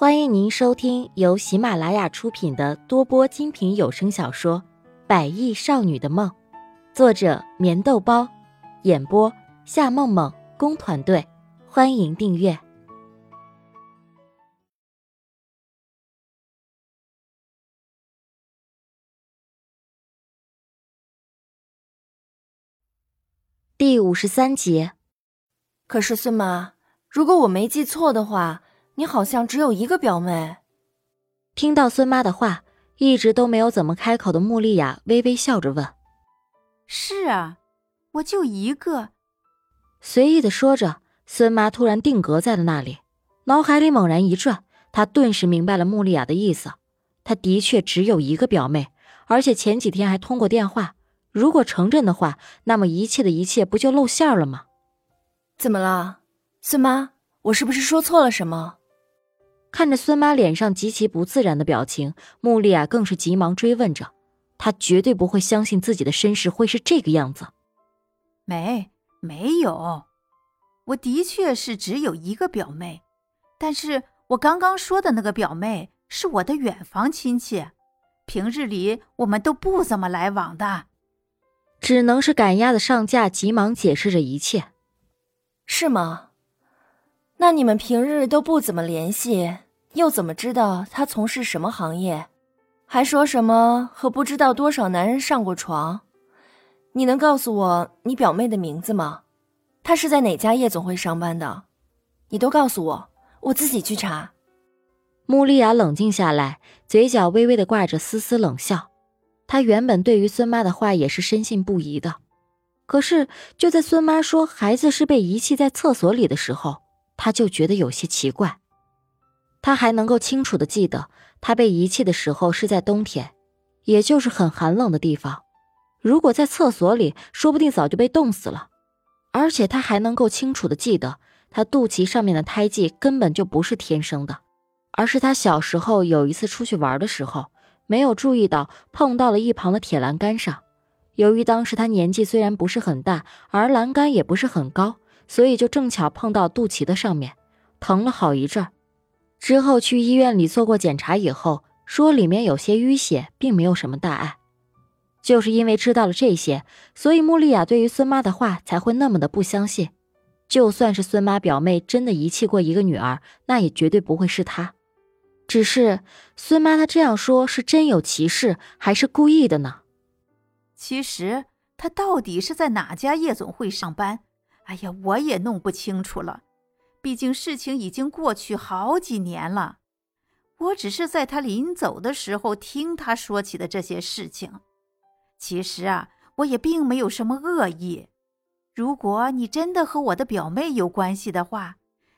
欢迎您收听由喜马拉雅出品的多播精品有声小说《百亿少女的梦》，作者：棉豆包，演播：夏梦梦工团队。欢迎订阅第五十三集。可是孙妈，如果我没记错的话。你好像只有一个表妹。听到孙妈的话，一直都没有怎么开口的穆丽亚微微笑着问：“是啊，我就一个。”随意的说着，孙妈突然定格在了那里，脑海里猛然一转，她顿时明白了穆丽亚的意思。她的确只有一个表妹，而且前几天还通过电话。如果成真的话，那么一切的一切不就露馅了吗？怎么了，孙妈？我是不是说错了什么？看着孙妈脸上极其不自然的表情，穆丽亚更是急忙追问着。她绝对不会相信自己的身世会是这个样子。没，没有，我的确是只有一个表妹，但是我刚刚说的那个表妹是我的远房亲戚，平日里我们都不怎么来往的。只能是赶鸭子上架，急忙解释着一切。是吗？那你们平日都不怎么联系，又怎么知道他从事什么行业？还说什么和不知道多少男人上过床？你能告诉我你表妹的名字吗？她是在哪家夜总会上班的？你都告诉我，我自己去查。穆丽亚冷静下来，嘴角微微的挂着丝丝冷笑。她原本对于孙妈的话也是深信不疑的，可是就在孙妈说孩子是被遗弃在厕所里的时候。他就觉得有些奇怪，他还能够清楚的记得，他被遗弃的时候是在冬天，也就是很寒冷的地方。如果在厕所里，说不定早就被冻死了。而且他还能够清楚的记得，他肚脐上面的胎记根本就不是天生的，而是他小时候有一次出去玩的时候，没有注意到碰到了一旁的铁栏杆上。由于当时他年纪虽然不是很大，而栏杆也不是很高。所以就正巧碰到肚脐的上面，疼了好一阵儿。之后去医院里做过检查以后，说里面有些淤血，并没有什么大碍。就是因为知道了这些，所以穆丽亚对于孙妈的话才会那么的不相信。就算是孙妈表妹真的遗弃过一个女儿，那也绝对不会是她。只是孙妈她这样说，是真有其事，还是故意的呢？其实她到底是在哪家夜总会上班？哎呀，我也弄不清楚了，毕竟事情已经过去好几年了。我只是在他临走的时候听他说起的这些事情。其实啊，我也并没有什么恶意。如果你真的和我的表妹有关系的话，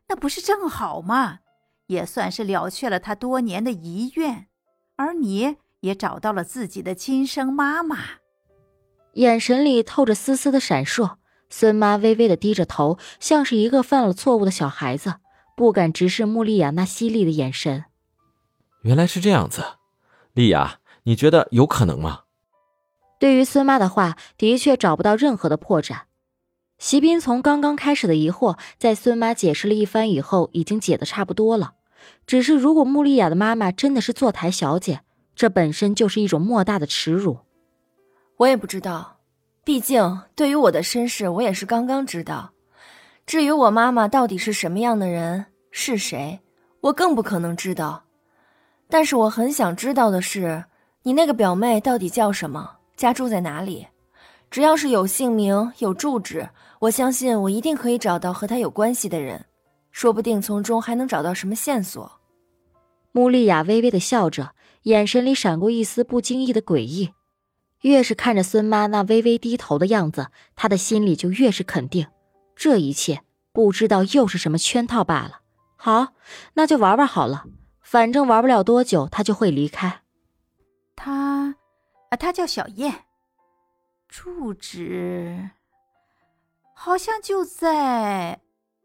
那不是正好吗？也算是了却了他多年的遗愿，而你也找到了自己的亲生妈妈。眼神里透着丝丝的闪烁。孙妈微微的低着头，像是一个犯了错误的小孩子，不敢直视穆丽亚那犀利的眼神。原来是这样子，丽亚，你觉得有可能吗？对于孙妈的话，的确找不到任何的破绽。席斌从刚刚开始的疑惑，在孙妈解释了一番以后，已经解得差不多了。只是，如果穆丽亚的妈妈真的是坐台小姐，这本身就是一种莫大的耻辱。我也不知道。毕竟，对于我的身世，我也是刚刚知道。至于我妈妈到底是什么样的人，是谁，我更不可能知道。但是我很想知道的是，你那个表妹到底叫什么，家住在哪里？只要是有姓名、有住址，我相信我一定可以找到和她有关系的人，说不定从中还能找到什么线索。穆丽亚微微的笑着，眼神里闪过一丝不经意的诡异。越是看着孙妈那微微低头的样子，他的心里就越是肯定，这一切不知道又是什么圈套罢了。好，那就玩玩好了，反正玩不了多久，他就会离开。他，啊，他叫小燕，住址好像就在……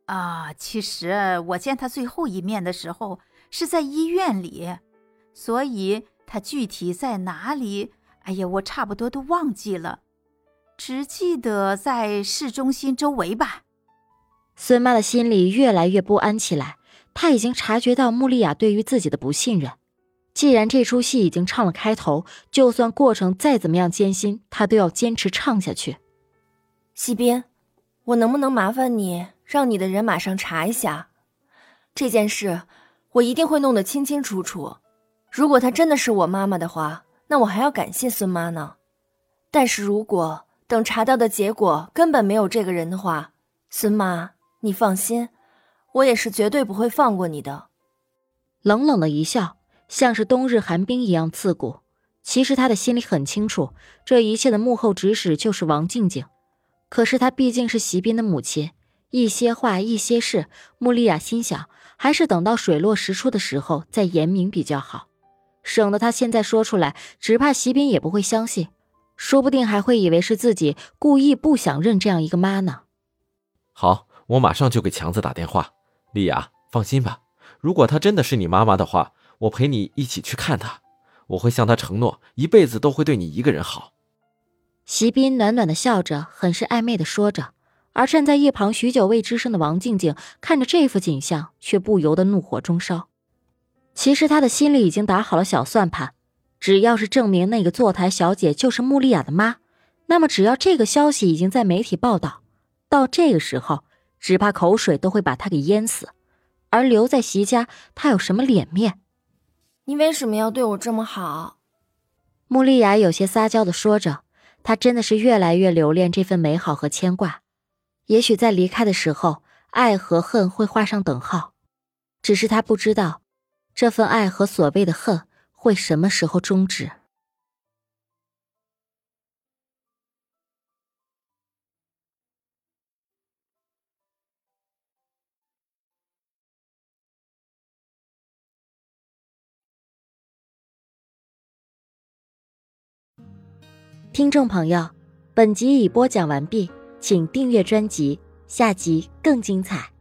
啊，其实我见他最后一面的时候是在医院里，所以他具体在哪里？哎呀，我差不多都忘记了，只记得在市中心周围吧。孙妈的心里越来越不安起来，她已经察觉到穆丽亚对于自己的不信任。既然这出戏已经唱了开头，就算过程再怎么样艰辛，她都要坚持唱下去。西边，我能不能麻烦你，让你的人马上查一下这件事？我一定会弄得清清楚楚。如果她真的是我妈妈的话，那我还要感谢孙妈呢。但是如果等查到的结果根本没有这个人的话，孙妈，你放心，我也是绝对不会放过你的。冷冷的一笑。像是冬日寒冰一样刺骨。其实他的心里很清楚，这一切的幕后指使就是王静静。可是她毕竟是席斌的母亲，一些话、一些事，穆丽亚心想，还是等到水落石出的时候再言明比较好，省得他现在说出来，只怕席斌也不会相信，说不定还会以为是自己故意不想认这样一个妈呢。好，我马上就给强子打电话。丽雅，放心吧，如果她真的是你妈妈的话。我陪你一起去看她，我会向她承诺，一辈子都会对你一个人好。席斌暖暖的笑着，很是暧昧的说着，而站在一旁许久未吱声的王静静看着这幅景象，却不由得怒火中烧。其实他的心里已经打好了小算盘，只要是证明那个坐台小姐就是穆丽亚的妈，那么只要这个消息已经在媒体报道，到这个时候，只怕口水都会把他给淹死。而留在席家，他有什么脸面？你为什么要对我这么好？穆丽雅有些撒娇的说着，她真的是越来越留恋这份美好和牵挂。也许在离开的时候，爱和恨会画上等号，只是她不知道，这份爱和所谓的恨会什么时候终止。听众朋友，本集已播讲完毕，请订阅专辑，下集更精彩。